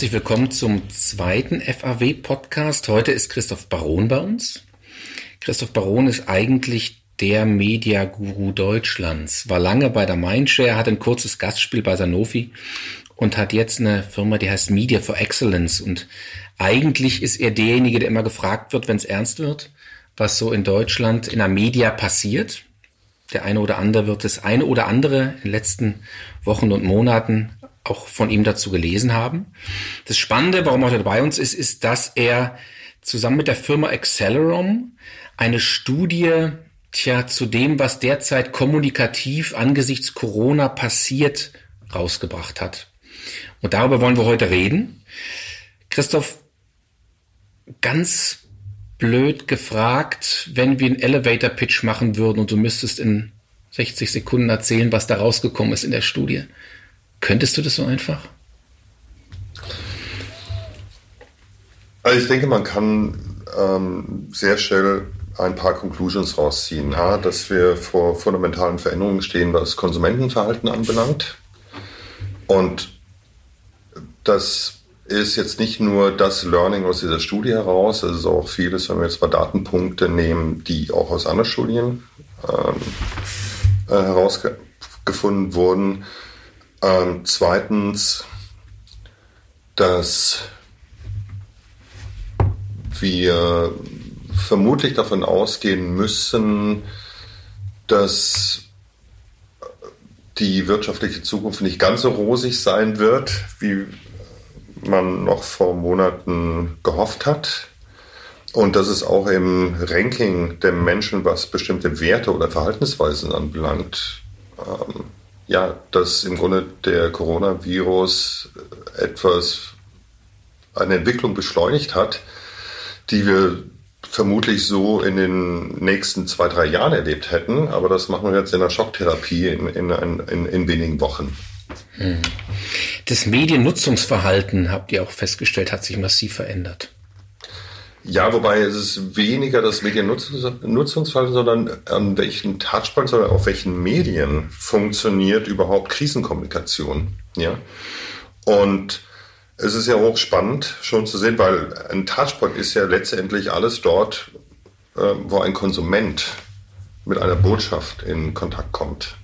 Herzlich willkommen zum zweiten FAW-Podcast. Heute ist Christoph Baron bei uns. Christoph Baron ist eigentlich der Media-Guru Deutschlands, war lange bei der Mindshare, hat ein kurzes Gastspiel bei Sanofi und hat jetzt eine Firma, die heißt Media for Excellence. Und eigentlich ist er derjenige, der immer gefragt wird, wenn es ernst wird, was so in Deutschland in der Media passiert. Der eine oder andere wird das eine oder andere in den letzten Wochen und Monaten auch von ihm dazu gelesen haben. Das Spannende, warum er heute bei uns ist, ist, dass er zusammen mit der Firma Accelerom eine Studie tja, zu dem, was derzeit kommunikativ angesichts Corona passiert, rausgebracht hat. Und darüber wollen wir heute reden. Christoph, ganz blöd gefragt, wenn wir einen Elevator Pitch machen würden und du müsstest in 60 Sekunden erzählen, was da rausgekommen ist in der Studie. Könntest du das so einfach? Also ich denke, man kann ähm, sehr schnell ein paar Conclusions rausziehen. A, dass wir vor fundamentalen Veränderungen stehen, was Konsumentenverhalten anbelangt. Und das ist jetzt nicht nur das Learning aus dieser Studie heraus, es ist auch vieles, wenn wir jetzt mal Datenpunkte nehmen, die auch aus anderen Studien ähm, äh, herausgefunden wurden. Ähm, zweitens, dass wir vermutlich davon ausgehen müssen, dass die wirtschaftliche Zukunft nicht ganz so rosig sein wird, wie man noch vor Monaten gehofft hat. Und dass es auch im Ranking der Menschen, was bestimmte Werte oder Verhaltensweisen anbelangt, ähm, ja, dass im Grunde der Coronavirus etwas, eine Entwicklung beschleunigt hat, die wir vermutlich so in den nächsten zwei, drei Jahren erlebt hätten. Aber das machen wir jetzt in der Schocktherapie in, in, in, in wenigen Wochen. Hm. Das Mediennutzungsverhalten, habt ihr auch festgestellt, hat sich massiv verändert. Ja, wobei es ist weniger das Mediennutzungsverhalten, sondern an welchen Touchpoints oder auf welchen Medien funktioniert überhaupt Krisenkommunikation. Ja? Und es ist ja hochspannend schon zu sehen, weil ein Touchpoint ist ja letztendlich alles dort, äh, wo ein Konsument mit einer Botschaft in Kontakt kommt.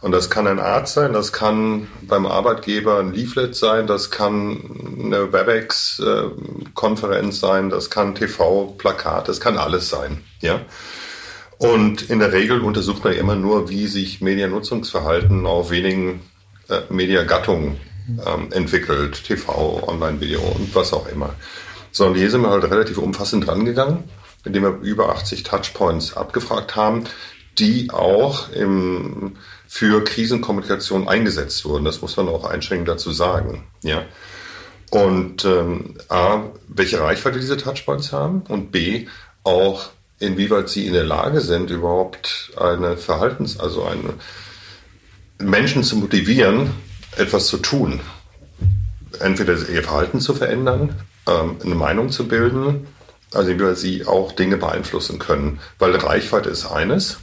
Und das kann ein Arzt sein, das kann beim Arbeitgeber ein Leaflet sein, das kann eine WebEx-Konferenz sein, das kann TV-Plakat, das kann alles sein. Ja? Und in der Regel untersucht man immer nur, wie sich Mediennutzungsverhalten auf wenigen äh, Mediagattungen ähm, entwickelt, TV, Online-Video und was auch immer. So, und hier sind wir halt relativ umfassend drangegangen, indem wir über 80 Touchpoints abgefragt haben, die auch im für Krisenkommunikation eingesetzt wurden. Das muss man auch einschränkend dazu sagen. Ja. Und ähm, A, welche Reichweite diese Touchpoints haben und B, auch inwieweit sie in der Lage sind, überhaupt eine Verhaltens-, also eine Menschen zu motivieren, etwas zu tun. Entweder ihr Verhalten zu verändern, ähm, eine Meinung zu bilden, also inwieweit sie auch Dinge beeinflussen können. Weil Reichweite ist eines,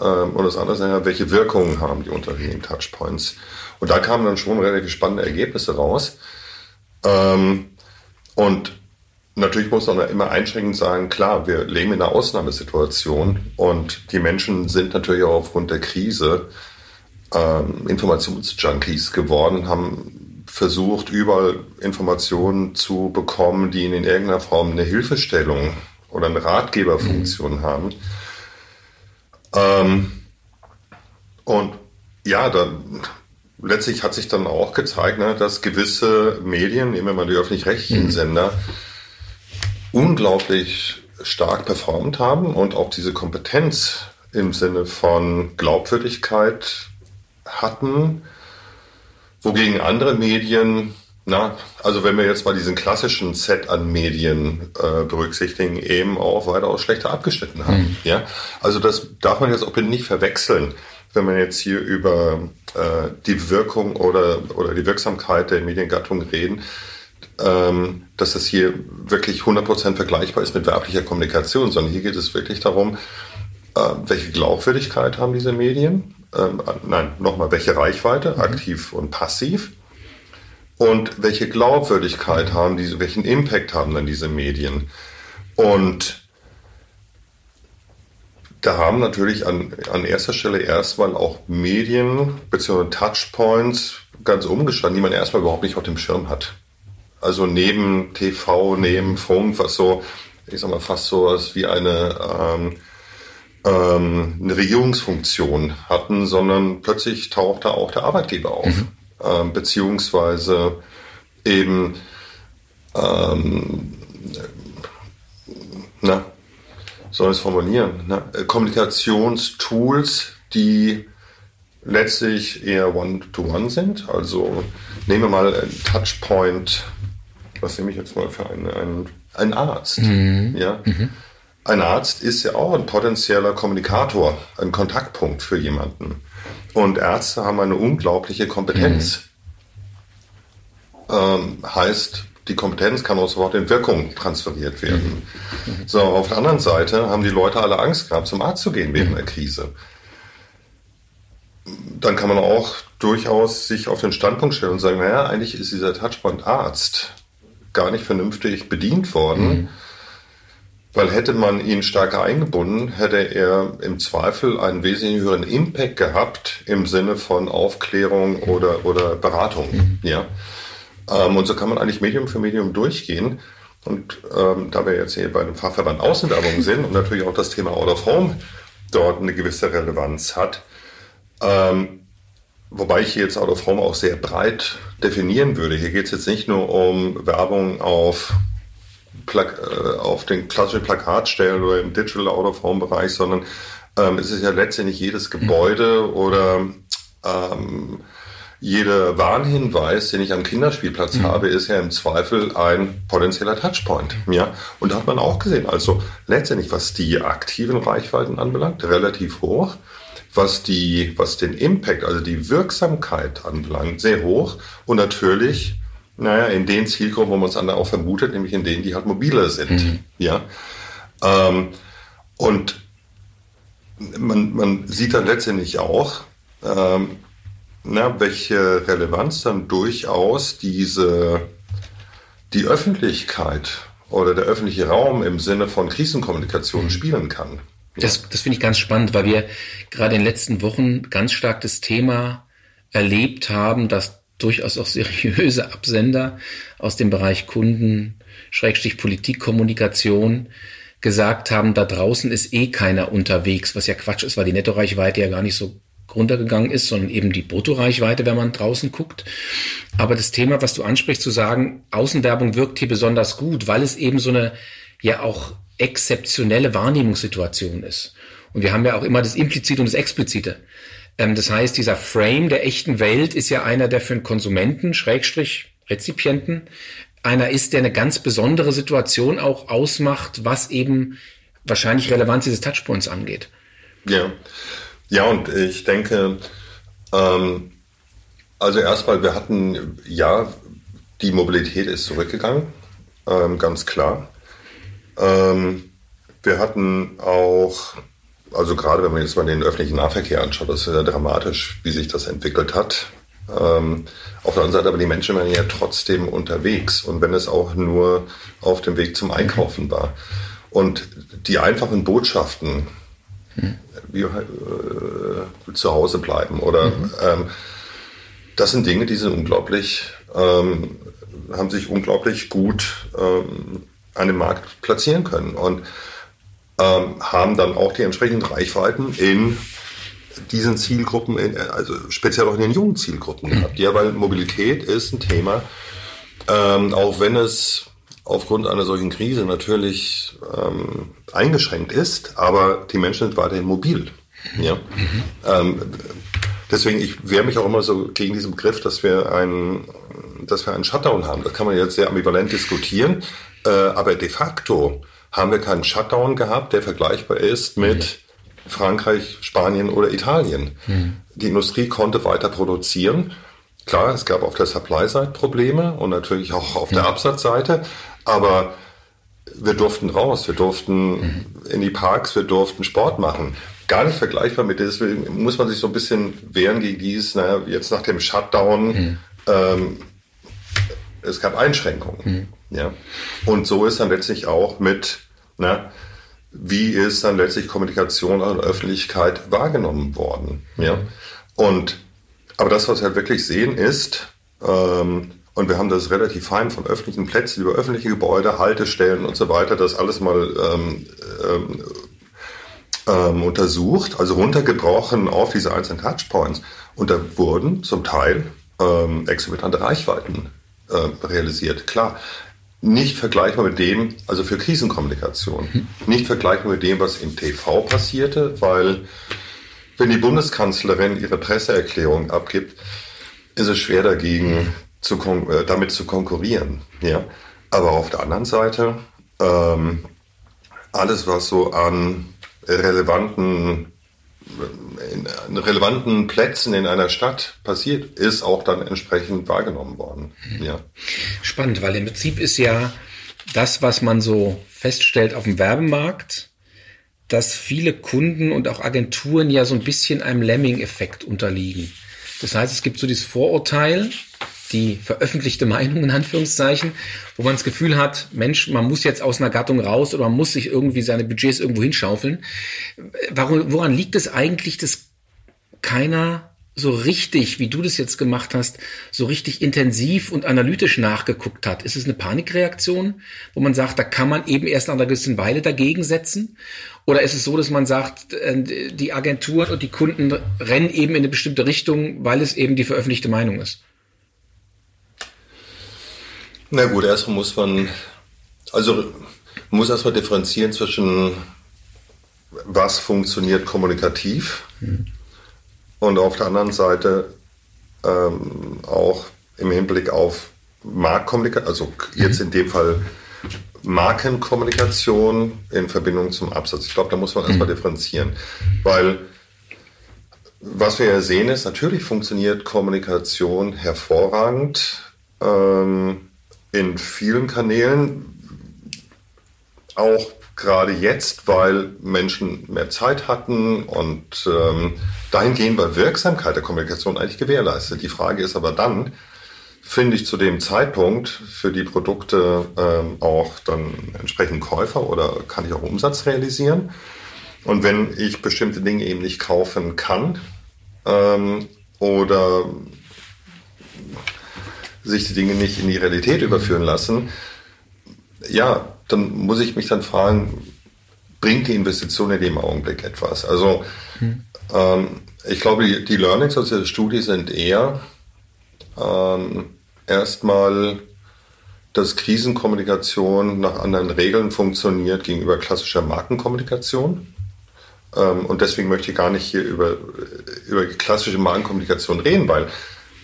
ähm, und das andere ist ja, welche Wirkungen haben die unterschiedlichen Touchpoints. Und da kamen dann schon relativ spannende Ergebnisse raus. Ähm, und natürlich muss man immer einschränkend sagen, klar, wir leben in einer Ausnahmesituation und die Menschen sind natürlich auch aufgrund der Krise ähm, Informationsjunkies geworden, haben versucht, überall Informationen zu bekommen, die in irgendeiner Form eine Hilfestellung oder eine Ratgeberfunktion mhm. haben. Ähm, und ja, dann letztlich hat sich dann auch gezeigt, ne, dass gewisse Medien, nehmen wir mal die öffentlich-rechtlichen mhm. Sender, unglaublich stark performt haben und auch diese Kompetenz im Sinne von Glaubwürdigkeit hatten, wogegen andere Medien na, also wenn wir jetzt mal diesen klassischen Set an Medien äh, berücksichtigen, eben auch weitaus schlechter abgeschnitten haben. Mhm. Ja, also das darf man jetzt auch nicht verwechseln, wenn man jetzt hier über äh, die Wirkung oder oder die Wirksamkeit der Mediengattung reden, ähm, dass das hier wirklich 100% vergleichbar ist mit werblicher Kommunikation, sondern hier geht es wirklich darum, äh, welche Glaubwürdigkeit haben diese Medien? Ähm, nein, nochmal, welche Reichweite, mhm. aktiv und passiv? Und welche Glaubwürdigkeit haben diese, welchen Impact haben dann diese Medien. Und da haben natürlich an, an erster Stelle erstmal auch Medien bzw. Touchpoints ganz umgestanden, die man erstmal überhaupt nicht auf dem Schirm hat. Also neben TV, neben Funk, was so, ich sag mal, fast so was wie eine, ähm, ähm, eine Regierungsfunktion hatten, sondern plötzlich tauchte auch der Arbeitgeber auf. Mhm. Ähm, beziehungsweise eben ähm, na, soll ich es formulieren, na, Kommunikationstools, die letztlich eher One-to-One -one sind. Also nehmen wir mal ein Touchpoint, was nehme ich jetzt mal für einen, einen, einen Arzt. Mhm. Ja? Mhm. Ein Arzt ist ja auch ein potenzieller Kommunikator, ein Kontaktpunkt für jemanden. Und Ärzte haben eine unglaubliche Kompetenz. Mhm. Ähm, heißt, die Kompetenz kann auch sofort in Wirkung transferiert werden. Mhm. So, auf der anderen Seite haben die Leute alle Angst gehabt, zum Arzt zu gehen während der Krise. Dann kann man auch durchaus sich auf den Standpunkt stellen und sagen, naja, eigentlich ist dieser Touchpoint Arzt gar nicht vernünftig bedient worden. Mhm. Weil hätte man ihn stärker eingebunden, hätte er im Zweifel einen wesentlich höheren Impact gehabt im Sinne von Aufklärung oder, oder Beratung. Mhm. Ja. Ähm, und so kann man eigentlich Medium für Medium durchgehen. Und ähm, da wir jetzt hier bei dem Fachverband Außenwerbung sind und natürlich auch das Thema Out of Home dort eine gewisse Relevanz hat, ähm, wobei ich hier jetzt Out of Home auch sehr breit definieren würde. Hier geht es jetzt nicht nur um Werbung auf Plak äh, auf den klassischen Plakatstellen oder im Digital Out-of-Home-Bereich, sondern ähm, es ist ja letztendlich jedes Gebäude mhm. oder ähm, jeder Warnhinweis, den ich am Kinderspielplatz mhm. habe, ist ja im Zweifel ein potenzieller Touchpoint. Ja? Und da hat man auch gesehen, also letztendlich, was die aktiven Reichweiten anbelangt, relativ hoch. Was, die, was den Impact, also die Wirksamkeit anbelangt, sehr hoch. Und natürlich naja, in den Zielgruppen, wo man es dann auch vermutet, nämlich in denen, die halt mobiler sind. Mhm. Ja. Ähm, und man, man sieht dann letztendlich auch, ähm, na, welche Relevanz dann durchaus diese, die Öffentlichkeit oder der öffentliche Raum im Sinne von Krisenkommunikation mhm. spielen kann. Das, das finde ich ganz spannend, weil wir gerade in den letzten Wochen ganz stark das Thema erlebt haben, dass durchaus auch seriöse Absender aus dem Bereich Kunden, Schrägstrich Politikkommunikation gesagt haben, da draußen ist eh keiner unterwegs, was ja Quatsch ist, weil die Nettoreichweite ja gar nicht so runtergegangen ist, sondern eben die Bruttoreichweite, wenn man draußen guckt. Aber das Thema, was du ansprichst, zu sagen, Außenwerbung wirkt hier besonders gut, weil es eben so eine ja auch exzeptionelle Wahrnehmungssituation ist. Und wir haben ja auch immer das Implizite und das Explizite. Ähm, das heißt, dieser Frame der echten Welt ist ja einer, der für einen Konsumenten, Schrägstrich, Rezipienten, einer ist, der eine ganz besondere Situation auch ausmacht, was eben wahrscheinlich Relevanz dieses Touchpoints angeht. Ja, ja, und ich denke, ähm, also erstmal, wir hatten, ja, die Mobilität ist zurückgegangen, ähm, ganz klar. Ähm, wir hatten auch also gerade wenn man jetzt mal den öffentlichen Nahverkehr anschaut, das ist ja dramatisch, wie sich das entwickelt hat. Ähm, auf der anderen Seite aber die Menschen waren ja trotzdem unterwegs und wenn es auch nur auf dem Weg zum Einkaufen war. Und die einfachen Botschaften, hm. wie äh, zu Hause bleiben oder mhm. ähm, das sind Dinge, die sind unglaublich, ähm, haben sich unglaublich gut ähm, an dem Markt platzieren können. Und ähm, haben dann auch die entsprechenden Reichweiten in diesen Zielgruppen, in, also speziell auch in den jungen Zielgruppen gehabt. Ja, weil Mobilität ist ein Thema, ähm, auch wenn es aufgrund einer solchen Krise natürlich ähm, eingeschränkt ist, aber die Menschen sind weiterhin mobil. Ja. Mhm. Ähm, deswegen, ich wehre mich auch immer so gegen diesen Begriff, dass wir einen, dass wir einen Shutdown haben. Das kann man jetzt sehr ambivalent diskutieren, äh, aber de facto haben wir keinen Shutdown gehabt, der vergleichbar ist mit Frankreich, Spanien oder Italien. Mhm. Die Industrie konnte weiter produzieren. Klar, es gab auf der Supply-Seite Probleme und natürlich auch auf der Absatzseite, aber wir durften raus, wir durften mhm. in die Parks, wir durften Sport machen. Gar nicht vergleichbar mit deswegen muss man sich so ein bisschen wehren gegen dieses, naja, jetzt nach dem Shutdown mhm. ähm, es gab Einschränkungen. Mhm. Ja? Und so ist dann letztlich auch mit, na, wie ist dann letztlich Kommunikation an der Öffentlichkeit wahrgenommen worden. Ja? Und aber das, was wir halt wirklich sehen, ist, ähm, und wir haben das relativ fein von öffentlichen Plätzen über öffentliche Gebäude, Haltestellen und so weiter, das alles mal ähm, ähm, ähm, untersucht, also runtergebrochen auf diese einzelnen Touchpoints. Und da wurden zum Teil ähm, exorbitante Reichweiten äh, realisiert. Klar, nicht vergleichbar mit dem, also für Krisenkommunikation, mhm. nicht vergleichbar mit dem, was im TV passierte, weil wenn die Bundeskanzlerin ihre Presseerklärung abgibt, ist es schwer dagegen zu äh, damit zu konkurrieren. Ja? Aber auf der anderen Seite, ähm, alles, was so an relevanten, in relevanten Plätzen in einer Stadt passiert, ist auch dann entsprechend wahrgenommen worden. Mhm. Ja. Spannend, weil im Prinzip ist ja das, was man so feststellt auf dem Werbemarkt, dass viele Kunden und auch Agenturen ja so ein bisschen einem Lemming-Effekt unterliegen. Das heißt, es gibt so dieses Vorurteil, die veröffentlichte Meinung in Anführungszeichen, wo man das Gefühl hat, Mensch, man muss jetzt aus einer Gattung raus oder man muss sich irgendwie seine Budgets irgendwo hinschaufeln. Warum, woran liegt es eigentlich, dass keiner so richtig, wie du das jetzt gemacht hast, so richtig intensiv und analytisch nachgeguckt hat? Ist es eine Panikreaktion, wo man sagt, da kann man eben erst nach einer gewissen Weile dagegen setzen? Oder ist es so, dass man sagt, äh, die Agenturen und die Kunden rennen eben in eine bestimmte Richtung, weil es eben die veröffentlichte Meinung ist? Na gut, erstmal muss man, also man muss erstmal differenzieren zwischen was funktioniert kommunikativ hm. und auf der anderen Seite ähm, auch im Hinblick auf Marktkommunikation, also jetzt mhm. in dem Fall Markenkommunikation in Verbindung zum Absatz. Ich glaube, da muss man erstmal mhm. differenzieren, weil was wir ja sehen ist, natürlich funktioniert Kommunikation hervorragend ähm, in vielen Kanälen, auch gerade jetzt, weil Menschen mehr Zeit hatten und ähm, dahingehend war Wirksamkeit der Kommunikation eigentlich gewährleistet. Die Frage ist aber dann, finde ich zu dem Zeitpunkt für die Produkte ähm, auch dann entsprechend Käufer oder kann ich auch Umsatz realisieren? Und wenn ich bestimmte Dinge eben nicht kaufen kann ähm, oder sich die Dinge nicht in die Realität überführen lassen, ja, dann muss ich mich dann fragen, bringt die Investition in dem Augenblick etwas? Also hm. ähm, ich glaube, die, die Learnings aus der Studie sind eher, ähm, erstmal, dass Krisenkommunikation nach anderen Regeln funktioniert gegenüber klassischer Markenkommunikation. Ähm, und deswegen möchte ich gar nicht hier über, über klassische Markenkommunikation reden, weil,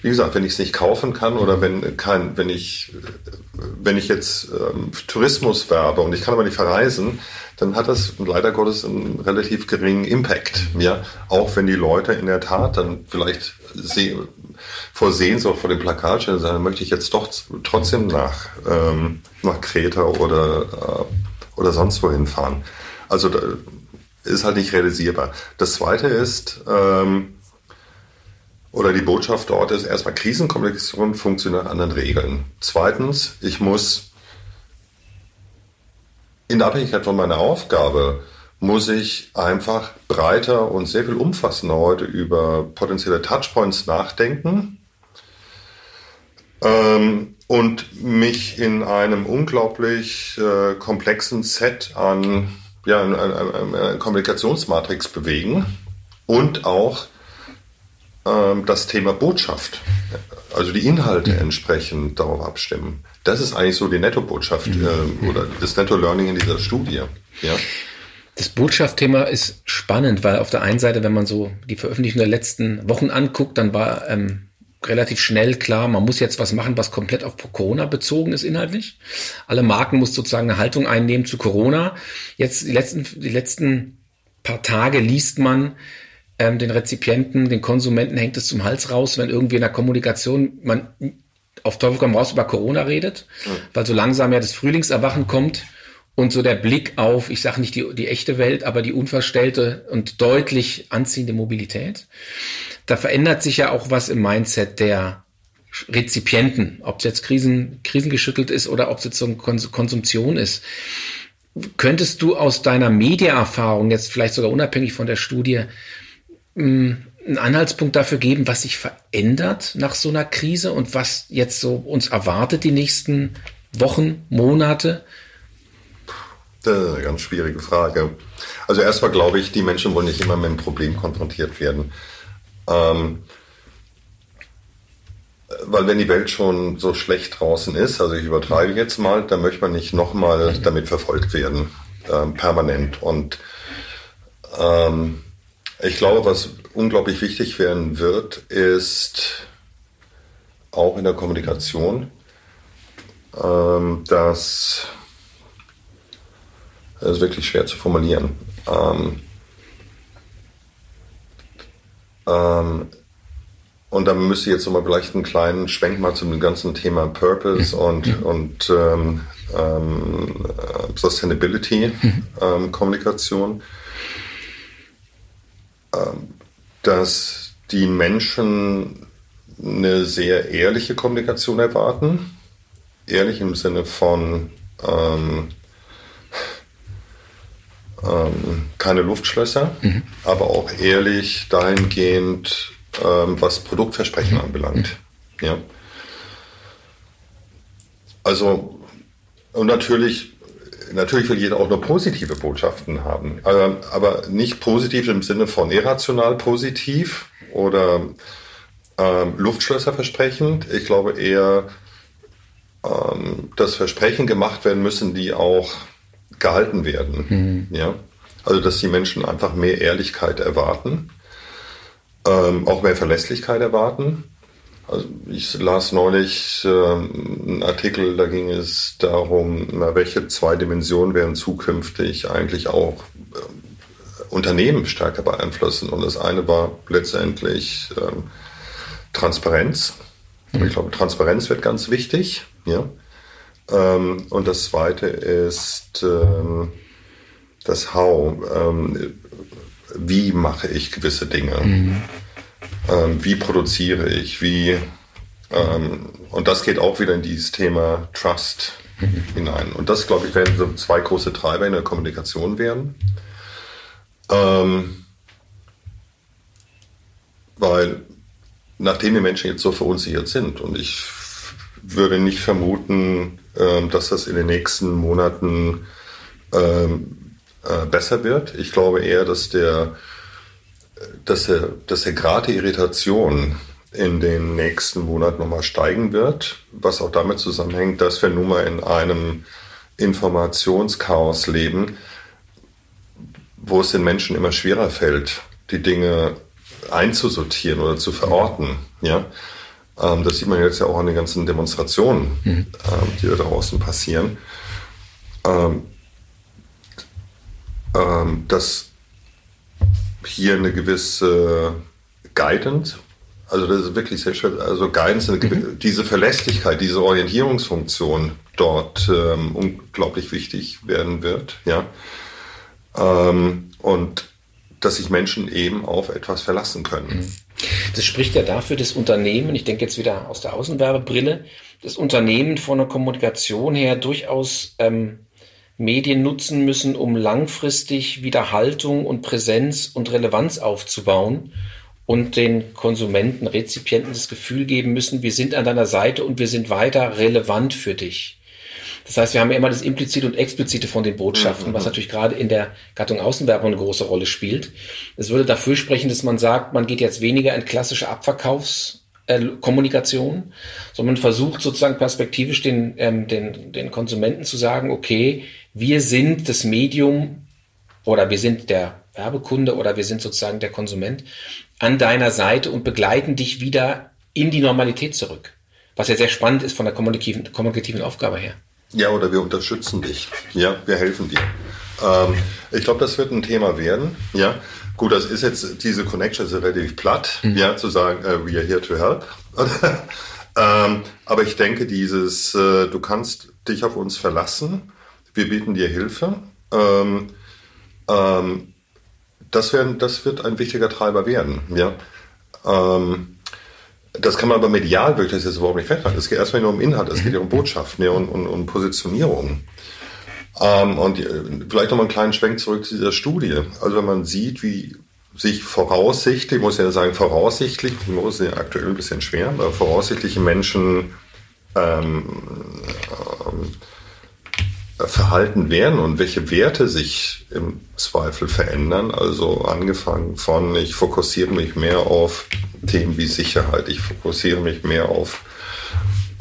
wie gesagt, wenn ich es nicht kaufen kann oder wenn kein, wenn ich, wenn ich jetzt ähm, Tourismus werbe und ich kann aber nicht verreisen, dann hat das leider Gottes einen relativ geringen Impact. Ja, auch wenn die Leute in der Tat dann vielleicht vor Sehnsucht vor dem Plakat stehen, dann möchte ich jetzt doch trotzdem nach, ähm, nach Kreta oder, äh, oder sonst wohin fahren. Also da ist halt nicht realisierbar. Das zweite ist, ähm, oder die Botschaft dort ist erstmal Krisenkommunikation funktioniert nach anderen Regeln. Zweitens, ich muss in der Abhängigkeit von meiner Aufgabe muss ich einfach breiter und sehr viel umfassender heute über potenzielle Touchpoints nachdenken ähm, und mich in einem unglaublich äh, komplexen Set an ja, eine, eine, eine Kommunikationsmatrix bewegen und auch ähm, das Thema Botschaft, also die Inhalte mhm. entsprechend darauf abstimmen. Das ist eigentlich so die Netto-Botschaft mhm. äh, oder das Netto-Learning in dieser Studie. Ja. Das Botschaftthema ist spannend, weil auf der einen Seite, wenn man so die Veröffentlichung der letzten Wochen anguckt, dann war ähm, relativ schnell klar, man muss jetzt was machen, was komplett auf Corona bezogen ist inhaltlich. Alle Marken muss sozusagen eine Haltung einnehmen zu Corona. Jetzt die letzten, die letzten paar Tage liest man, ähm, den Rezipienten, den Konsumenten hängt es zum Hals raus, wenn irgendwie in der Kommunikation man auf Teufel komm raus über Corona redet, mhm. weil so langsam ja das Frühlingserwachen kommt und so der Blick auf, ich sage nicht die, die echte Welt, aber die unverstellte und deutlich anziehende Mobilität. Da verändert sich ja auch was im Mindset der Rezipienten, ob es jetzt Krisen, krisengeschüttelt ist oder ob es jetzt so eine Konsumtion ist. Könntest du aus deiner Mediaerfahrung, jetzt vielleicht sogar unabhängig von der Studie, einen Anhaltspunkt dafür geben, was sich verändert nach so einer Krise und was jetzt so uns erwartet die nächsten Wochen, Monate? Das ist eine ganz schwierige Frage. Also erstmal glaube ich, die Menschen wollen nicht immer mit einem Problem konfrontiert werden. Ähm, weil wenn die Welt schon so schlecht draußen ist, also ich übertreibe jetzt mal, dann möchte man nicht nochmal damit verfolgt werden, ähm, permanent. Und ähm, ich glaube, was unglaublich wichtig werden wird, ist auch in der Kommunikation, ähm, dass es ist wirklich schwer zu formulieren. Ähm, ähm, und dann müsste ich jetzt nochmal vielleicht einen kleinen Schwenk mal zum ganzen Thema Purpose und, und ähm, ähm, Sustainability ähm, Kommunikation, dass die Menschen eine sehr ehrliche Kommunikation erwarten. Ehrlich im Sinne von ähm, ähm, keine Luftschlösser, mhm. aber auch ehrlich dahingehend, ähm, was Produktversprechen anbelangt. Ja. Also, und natürlich, natürlich will jeder auch nur positive Botschaften haben, aber, aber nicht positiv im Sinne von irrational positiv oder ähm, Luftschlösser versprechend. Ich glaube eher, ähm, dass Versprechen gemacht werden müssen, die auch gehalten werden. Mhm. Ja? Also, dass die Menschen einfach mehr Ehrlichkeit erwarten ähm, auch mehr Verlässlichkeit erwarten. Also ich las neulich ähm, einen Artikel, da ging es darum, na, welche zwei Dimensionen werden zukünftig eigentlich auch äh, Unternehmen stärker beeinflussen. Und das eine war letztendlich ähm, Transparenz. Ich glaube, Transparenz wird ganz wichtig. Ja? Ähm, und das zweite ist ähm, das How. Ähm, wie mache ich gewisse Dinge? Mhm. Ähm, wie produziere ich? Wie, ähm, und das geht auch wieder in dieses Thema Trust mhm. hinein. Und das, glaube ich, werden so zwei große Treiber in der Kommunikation werden. Ähm, weil nachdem die Menschen jetzt so verunsichert sind und ich würde nicht vermuten, ähm, dass das in den nächsten Monaten ähm, äh, besser wird. Ich glaube eher, dass der, dass der, dass der Grad der Irritation in den nächsten Monaten nochmal steigen wird, was auch damit zusammenhängt, dass wir nun mal in einem Informationschaos leben, wo es den Menschen immer schwerer fällt, die Dinge einzusortieren oder zu verorten. Ja, ähm, das sieht man jetzt ja auch an den ganzen Demonstrationen, mhm. ähm, die da draußen passieren. Ähm, ähm, dass hier eine gewisse Guidance, also das ist wirklich sehr schwer, also Guidance, mhm. diese Verlässlichkeit, diese Orientierungsfunktion dort ähm, unglaublich wichtig werden wird, ja. Ähm, und dass sich Menschen eben auf etwas verlassen können. Mhm. Das spricht ja dafür, das Unternehmen, ich denke jetzt wieder aus der Außenwerbebrille, das Unternehmen von der Kommunikation her durchaus ähm, Medien nutzen müssen, um langfristig wieder Haltung und Präsenz und Relevanz aufzubauen und den Konsumenten, Rezipienten das Gefühl geben müssen, wir sind an deiner Seite und wir sind weiter relevant für dich. Das heißt, wir haben ja immer das Implizite und Explizite von den Botschaften, mhm. was natürlich gerade in der Gattung Außenwerbung eine große Rolle spielt. Es würde dafür sprechen, dass man sagt, man geht jetzt weniger in klassische Abverkaufs- äh, Kommunikation, sondern versucht sozusagen perspektivisch den, ähm, den, den Konsumenten zu sagen, okay, wir sind das Medium oder wir sind der Werbekunde oder wir sind sozusagen der Konsument an deiner Seite und begleiten dich wieder in die Normalität zurück. Was ja sehr spannend ist von der kommunikativen, kommunikativen Aufgabe her. Ja, oder wir unterstützen dich. Ja, wir helfen dir. Ähm, ich glaube, das wird ein Thema werden. Ja, gut, das ist jetzt diese Connection ist relativ platt, mhm. ja, zu sagen, äh, we are here to help. ähm, aber ich denke, dieses, äh, du kannst dich auf uns verlassen wir bieten dir Hilfe. Ähm, ähm, das, werden, das wird ein wichtiger Treiber werden. Ja? Ähm, das kann man aber medial wirklich, ist überhaupt nicht festhalten. Es geht erstmal nur um Inhalt, es geht ja um Botschaften ja, und, und, und Positionierung. Ähm, und äh, vielleicht nochmal einen kleinen Schwenk zurück zu dieser Studie. Also wenn man sieht, wie sich voraussichtlich, ich muss ja sagen voraussichtlich, die muss ja aktuell ein bisschen schwer, aber voraussichtliche Menschen ähm, ähm, verhalten werden und welche Werte sich im Zweifel verändern. Also angefangen von, ich fokussiere mich mehr auf Themen wie Sicherheit, ich fokussiere mich mehr auf,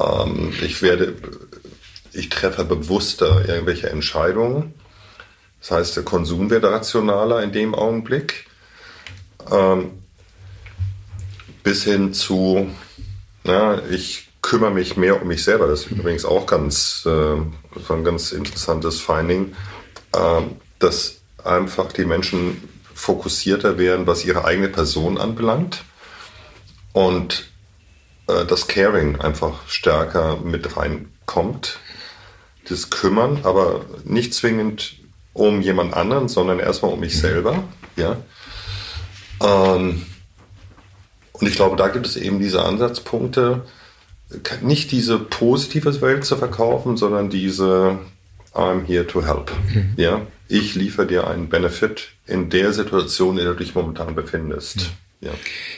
ähm, ich werde, ich treffe bewusster irgendwelche Entscheidungen. Das heißt, der Konsum wird rationaler in dem Augenblick. Ähm, bis hin zu, ja, ich kümmere mich mehr um mich selber. Das ist übrigens auch ganz, äh, ein ganz interessantes Finding, äh, dass einfach die Menschen fokussierter werden, was ihre eigene Person anbelangt und äh, das Caring einfach stärker mit reinkommt. Das Kümmern, aber nicht zwingend um jemand anderen, sondern erstmal um mich selber. Ja. Ähm, und ich glaube, da gibt es eben diese Ansatzpunkte, nicht diese positive Welt zu verkaufen, sondern diese I'm here to help. Mhm. Ja, ich liefere dir einen Benefit in der Situation, in der du dich momentan befindest. Mhm. Ja.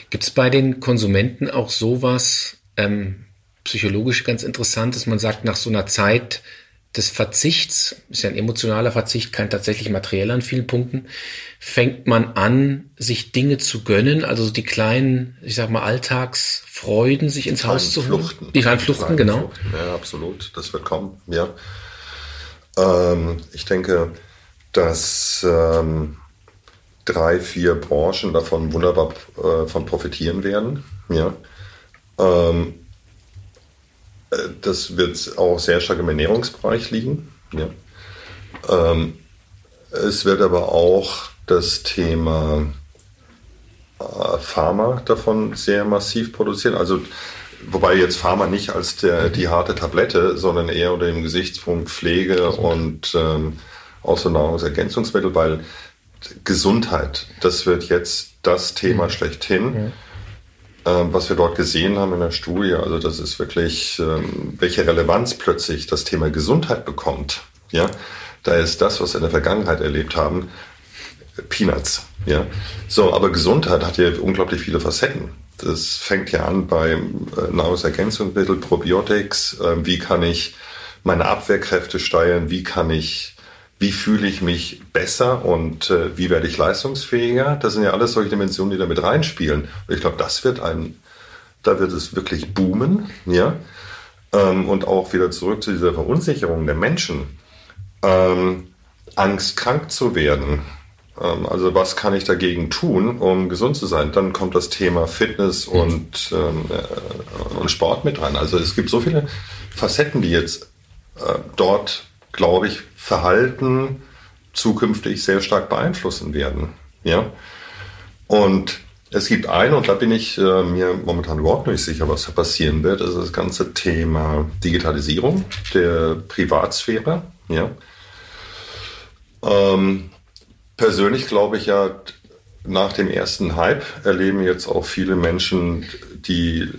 Gibt es bei den Konsumenten auch sowas ähm, psychologisch ganz interessantes? Man sagt, nach so einer Zeit des Verzichts, ist ja ein emotionaler Verzicht, kein tatsächlich materieller an vielen Punkten, fängt man an, sich Dinge zu gönnen, also die kleinen, ich sag mal, Alltagsfreuden sich ins Haus zu holen. Fluchten. Die kleinen Fluchten, die genau. Fluchten. Ja, absolut. Das wird kommen, ja. Ähm, ich denke, dass ähm, drei, vier Branchen davon wunderbar äh, von profitieren werden, ja. Ähm, äh, das wird auch sehr stark im Ernährungsbereich liegen. Ja. Ähm, es wird aber auch das Thema äh, Pharma davon sehr massiv produzieren. Also wobei jetzt Pharma nicht als der, die harte Tablette, sondern eher unter dem Gesichtspunkt Pflege und ähm, auch so Nahrungsergänzungsmittel, weil Gesundheit, das wird jetzt das Thema mhm. schlechthin. Ja. Ähm, was wir dort gesehen haben in der Studie, also das ist wirklich, ähm, welche Relevanz plötzlich das Thema Gesundheit bekommt. Ja, da ist das, was wir in der Vergangenheit erlebt haben, Peanuts. Ja, so, aber Gesundheit hat ja unglaublich viele Facetten. Das fängt ja an bei äh, Nahrungsergänzungsmittel, Probiotics. Äh, wie kann ich meine Abwehrkräfte steuern? Wie kann ich wie fühle ich mich besser und äh, wie werde ich leistungsfähiger? Das sind ja alles solche Dimensionen, die da mit reinspielen. Und ich glaube, das wird ein, da wird es wirklich boomen, ja. Ähm, und auch wieder zurück zu dieser Verunsicherung der Menschen. Ähm, Angst, krank zu werden. Ähm, also was kann ich dagegen tun, um gesund zu sein? Dann kommt das Thema Fitness und, ähm, äh, und Sport mit rein. Also es gibt so viele Facetten, die jetzt äh, dort glaube ich, Verhalten zukünftig sehr stark beeinflussen werden. Ja? Und es gibt eine, und da bin ich äh, mir momentan überhaupt nicht sicher, was da passieren wird, das ist das ganze Thema Digitalisierung der Privatsphäre. Ja? Ähm, persönlich glaube ich ja, nach dem ersten Hype erleben jetzt auch viele Menschen die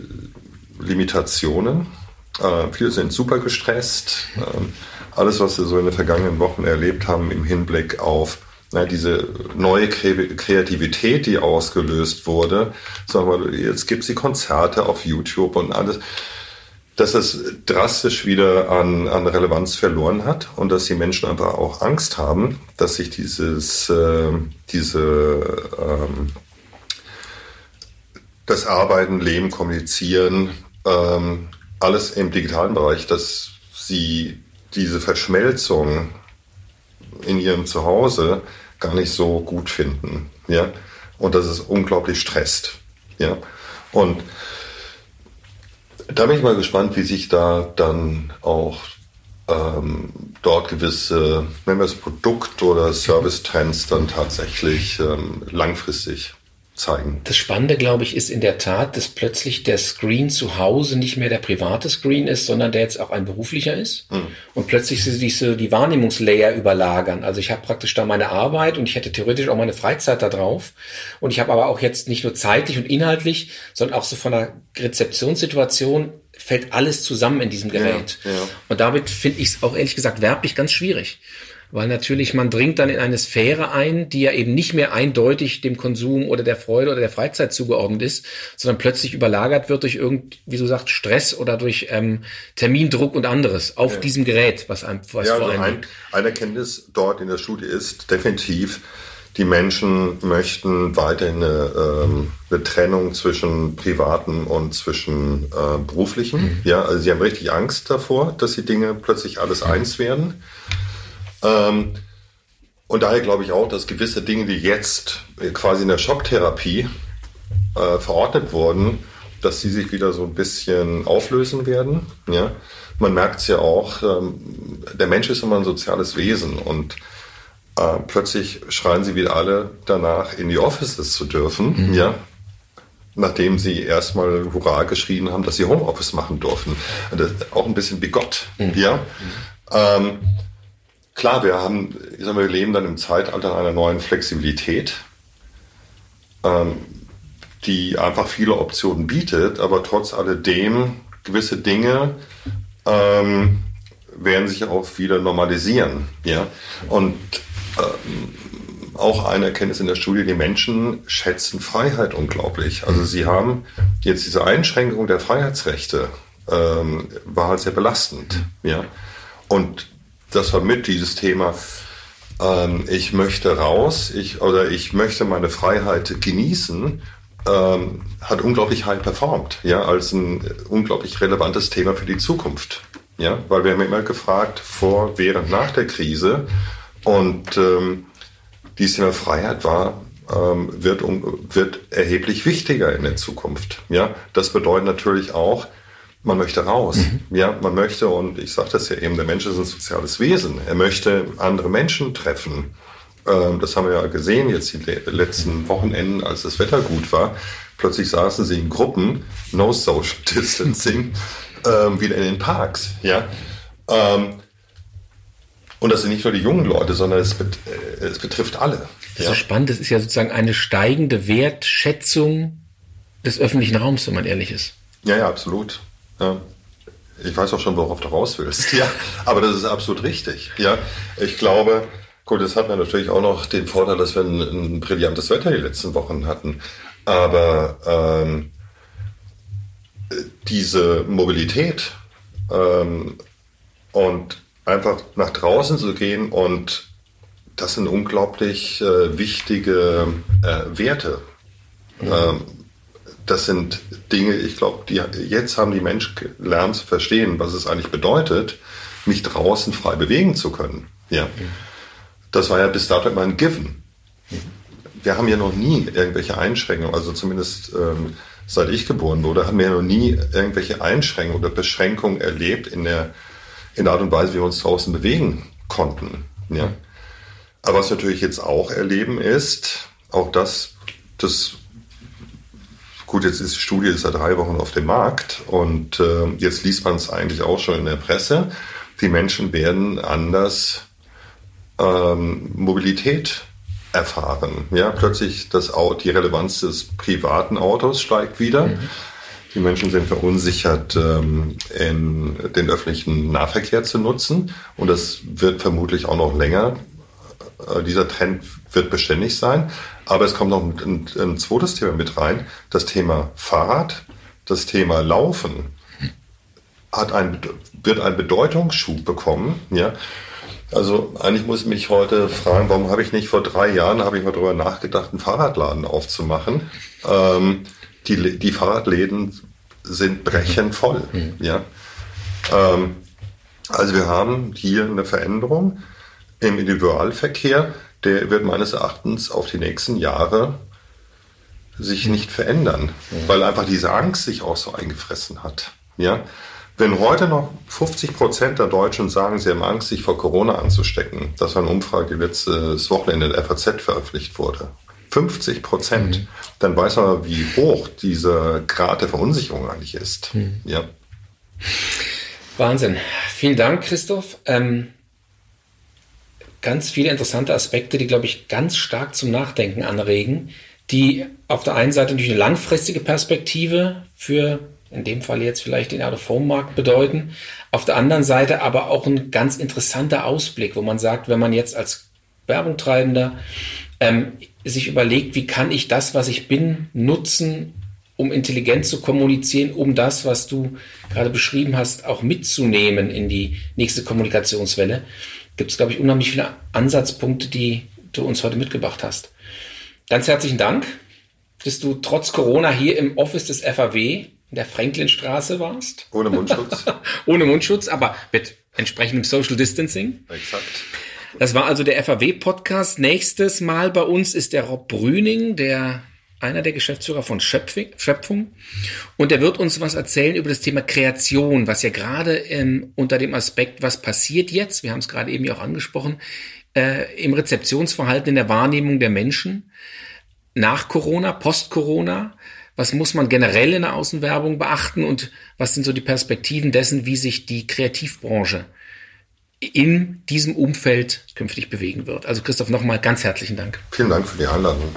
Limitationen. Äh, viele sind super gestresst. Ähm, alles, was wir so in den vergangenen Wochen erlebt haben im Hinblick auf na, diese neue Kreativität, die ausgelöst wurde. Sagen wir, jetzt gibt es die Konzerte auf YouTube und alles, dass es drastisch wieder an, an Relevanz verloren hat und dass die Menschen einfach auch Angst haben, dass sich dieses, äh, diese, ähm, das Arbeiten, Leben, Kommunizieren, ähm, alles im digitalen Bereich, dass sie diese Verschmelzung in ihrem Zuhause gar nicht so gut finden. Ja? Und dass es unglaublich stresst. Ja? Und da bin ich mal gespannt, wie sich da dann auch ähm, dort gewisse, nennen wir es Produkt- oder Service-Trends dann tatsächlich ähm, langfristig zeigen. Das Spannende, glaube ich, ist in der Tat, dass plötzlich der Screen zu Hause nicht mehr der private Screen ist, sondern der jetzt auch ein beruflicher ist. Mhm. Und plötzlich sich so die Wahrnehmungslayer überlagern. Also ich habe praktisch da meine Arbeit und ich hätte theoretisch auch meine Freizeit da drauf. Und ich habe aber auch jetzt nicht nur zeitlich und inhaltlich, sondern auch so von der Rezeptionssituation fällt alles zusammen in diesem Gerät. Ja, ja. Und damit finde ich es auch ehrlich gesagt werblich ganz schwierig weil natürlich man dringt dann in eine Sphäre ein, die ja eben nicht mehr eindeutig dem Konsum oder der Freude oder der Freizeit zugeordnet ist, sondern plötzlich überlagert wird durch irgend, wie du sagst, Stress oder durch ähm, Termindruck und anderes auf ja. diesem Gerät, was einem was ja, vor also ein, ein Erkenntnis dort in der Studie ist definitiv, die Menschen möchten weiterhin eine, ähm, eine Trennung zwischen privaten und zwischen äh, beruflichen. Mhm. Ja, also sie haben richtig Angst davor, dass die Dinge plötzlich alles eins werden. Ähm, und daher glaube ich auch, dass gewisse Dinge, die jetzt quasi in der Schocktherapie äh, verordnet wurden, dass sie sich wieder so ein bisschen auflösen werden. Ja? Man merkt es ja auch, ähm, der Mensch ist immer ein soziales Wesen und äh, plötzlich schreien sie wieder alle danach, in die Offices zu dürfen. Mhm. Ja? nachdem sie erstmal Hurra geschrien haben, dass sie Homeoffice machen dürfen. Das auch ein bisschen bigott. Mhm. Ja? Mhm. Ähm, Klar, wir haben, ich sag mal, wir leben dann im Zeitalter einer neuen Flexibilität, ähm, die einfach viele Optionen bietet, aber trotz alledem gewisse Dinge ähm, werden sich auch wieder normalisieren. Ja? Und ähm, auch eine Erkenntnis in der Studie, die Menschen schätzen Freiheit unglaublich. Also sie haben jetzt diese Einschränkung der Freiheitsrechte, ähm, war halt sehr belastend. Ja? Und das war mit dieses Thema, ähm, ich möchte raus, ich, oder ich möchte meine Freiheit genießen, ähm, hat unglaublich high performt, ja, als ein unglaublich relevantes Thema für die Zukunft. Ja, weil wir haben immer gefragt, vor, während, nach der Krise. Und ähm, dieses Thema Freiheit war, ähm, wird, wird erheblich wichtiger in der Zukunft. Ja, das bedeutet natürlich auch, man möchte raus. Mhm. Ja, man möchte, und ich sage das ja eben, der Mensch ist ein soziales Wesen. Er möchte andere Menschen treffen. Ähm, das haben wir ja gesehen jetzt die letzten Wochenenden, als das Wetter gut war. Plötzlich saßen sie in Gruppen, no social distancing, ähm, wieder in den Parks. Ja. Ähm, und das sind nicht nur die jungen Leute, sondern es, äh, betrifft alle. Das ja. ist spannend. Das ist ja sozusagen eine steigende Wertschätzung des öffentlichen Raums, wenn man ehrlich ist. Ja, ja, absolut. Ja. Ich weiß auch schon, worauf du raus willst. Ja, aber das ist absolut richtig. Ja, ich glaube, gut, es hat natürlich auch noch den Vorteil, dass wir ein, ein brillantes Wetter die letzten Wochen hatten. Aber ähm, diese Mobilität ähm, und einfach nach draußen zu gehen und das sind unglaublich äh, wichtige äh, Werte. Mhm. Ähm, das sind Dinge, ich glaube, jetzt haben die Menschen gelernt zu verstehen, was es eigentlich bedeutet, mich draußen frei bewegen zu können. Ja. Das war ja bis dato immer ein Given. Wir haben ja noch nie irgendwelche Einschränkungen, also zumindest ähm, seit ich geboren wurde, haben wir ja noch nie irgendwelche Einschränkungen oder Beschränkungen erlebt in der, in der Art und Weise, wie wir uns draußen bewegen konnten. Ja. Aber was wir natürlich jetzt auch erleben ist, auch das, das Gut, jetzt ist die Studie seit drei Wochen auf dem Markt und äh, jetzt liest man es eigentlich auch schon in der Presse. Die Menschen werden anders ähm, Mobilität erfahren. Ja, plötzlich das Auto, die Relevanz des privaten Autos steigt wieder. Mhm. Die Menschen sind verunsichert, ähm, in den öffentlichen Nahverkehr zu nutzen. Und das wird vermutlich auch noch länger. Äh, dieser Trend wird beständig sein. Aber es kommt noch ein, ein, zweites Thema mit rein, das Thema Fahrrad, das Thema Laufen hat ein, wird einen Bedeutungsschub bekommen. Ja? Also eigentlich muss ich mich heute fragen, warum habe ich nicht vor drei Jahren, habe ich mal darüber nachgedacht, einen Fahrradladen aufzumachen. Ähm, die, die Fahrradläden sind brechend voll. Mhm. Ja? Ähm, also wir haben hier eine Veränderung im Individualverkehr der wird meines Erachtens auf die nächsten Jahre sich nicht verändern, weil einfach diese Angst sich auch so eingefressen hat. Ja? Wenn heute noch 50 Prozent der Deutschen sagen, sie haben Angst, sich vor Corona anzustecken, das war eine Umfrage, die letztes Wochenende in der FAZ veröffentlicht wurde. 50 Prozent, mhm. dann weiß man, wie hoch diese Grad der Verunsicherung eigentlich ist. Mhm. Ja. Wahnsinn. Vielen Dank, Christoph. Ähm, ganz viele interessante Aspekte, die, glaube ich, ganz stark zum Nachdenken anregen, die auf der einen Seite natürlich eine langfristige Perspektive für in dem Fall jetzt vielleicht den Out-of-Home-Markt bedeuten, auf der anderen Seite aber auch ein ganz interessanter Ausblick, wo man sagt, wenn man jetzt als Werbungtreibender ähm, sich überlegt, wie kann ich das, was ich bin, nutzen, um intelligent zu kommunizieren, um das, was du gerade beschrieben hast, auch mitzunehmen in die nächste Kommunikationswelle, gibt es, glaube ich, unheimlich viele Ansatzpunkte, die du uns heute mitgebracht hast. Ganz herzlichen Dank, dass du trotz Corona hier im Office des FAW in der Franklinstraße warst. Ohne Mundschutz. Ohne Mundschutz, aber mit entsprechendem Social Distancing. Exakt. Das war also der FAW-Podcast. Nächstes Mal bei uns ist der Rob Brüning, der einer der Geschäftsführer von Schöpfung. Und er wird uns was erzählen über das Thema Kreation, was ja gerade ähm, unter dem Aspekt, was passiert jetzt, wir haben es gerade eben ja auch angesprochen, äh, im Rezeptionsverhalten, in der Wahrnehmung der Menschen nach Corona, post-Corona. Was muss man generell in der Außenwerbung beachten und was sind so die Perspektiven dessen, wie sich die Kreativbranche in diesem Umfeld künftig bewegen wird? Also Christoph, nochmal ganz herzlichen Dank. Vielen Dank für die Einladung.